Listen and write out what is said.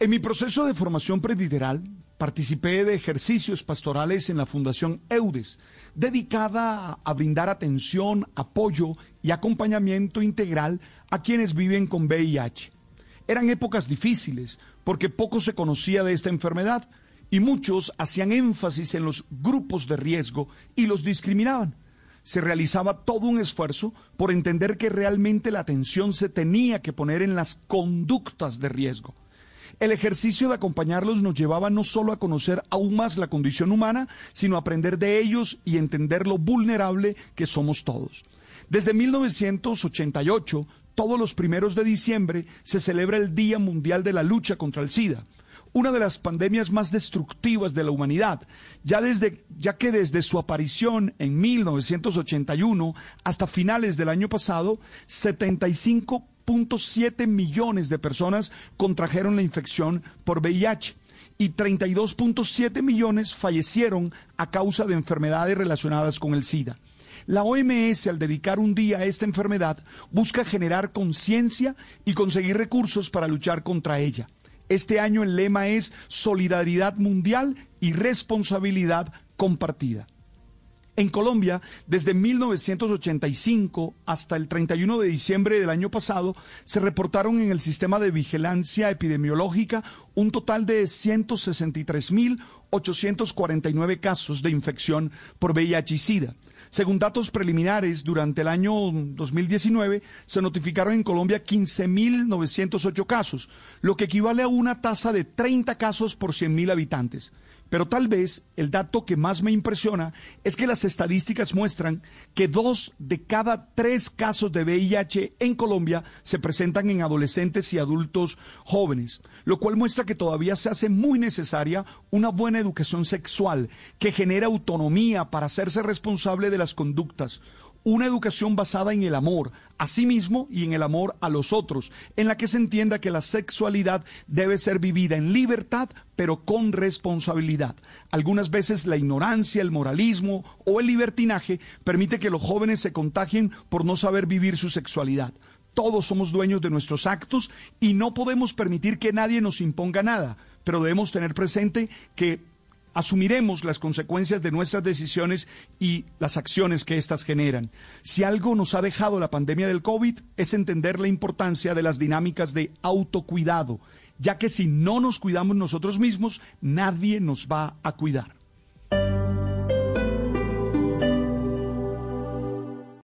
En mi proceso de formación presbiteral, participé de ejercicios pastorales en la Fundación EUDES, dedicada a brindar atención, apoyo y acompañamiento integral a quienes viven con VIH. Eran épocas difíciles porque poco se conocía de esta enfermedad y muchos hacían énfasis en los grupos de riesgo y los discriminaban. Se realizaba todo un esfuerzo por entender que realmente la atención se tenía que poner en las conductas de riesgo el ejercicio de acompañarlos nos llevaba no solo a conocer aún más la condición humana, sino a aprender de ellos y entender lo vulnerable que somos todos. Desde 1988, todos los primeros de diciembre, se celebra el Día Mundial de la Lucha contra el SIDA una de las pandemias más destructivas de la humanidad, ya, desde, ya que desde su aparición en 1981 hasta finales del año pasado, 75 siete millones de personas contrajeron la infección por VIH y 32.7 millones fallecieron a causa de enfermedades relacionadas con el SIDA. La OMS, al dedicar un día a esta enfermedad, busca generar conciencia y conseguir recursos para luchar contra ella. Este año el lema es Solidaridad Mundial y Responsabilidad Compartida. En Colombia, desde 1985 hasta el 31 de diciembre del año pasado, se reportaron en el sistema de vigilancia epidemiológica un total de 163.849 casos de infección por VIH y SIDA. Según datos preliminares, durante el año 2019 se notificaron en Colombia 15.908 casos, lo que equivale a una tasa de 30 casos por 100.000 habitantes. Pero tal vez el dato que más me impresiona es que las estadísticas muestran que dos de cada tres casos de VIH en Colombia se presentan en adolescentes y adultos jóvenes, lo cual muestra que todavía se hace muy necesaria una buena educación sexual que genera autonomía para hacerse responsable de las conductas, una educación basada en el amor a sí mismo y en el amor a los otros, en la que se entienda que la sexualidad debe ser vivida en libertad, pero con responsabilidad. Algunas veces la ignorancia, el moralismo o el libertinaje permite que los jóvenes se contagien por no saber vivir su sexualidad. Todos somos dueños de nuestros actos y no podemos permitir que nadie nos imponga nada, pero debemos tener presente que asumiremos las consecuencias de nuestras decisiones y las acciones que éstas generan. Si algo nos ha dejado la pandemia del COVID es entender la importancia de las dinámicas de autocuidado, ya que si no nos cuidamos nosotros mismos, nadie nos va a cuidar.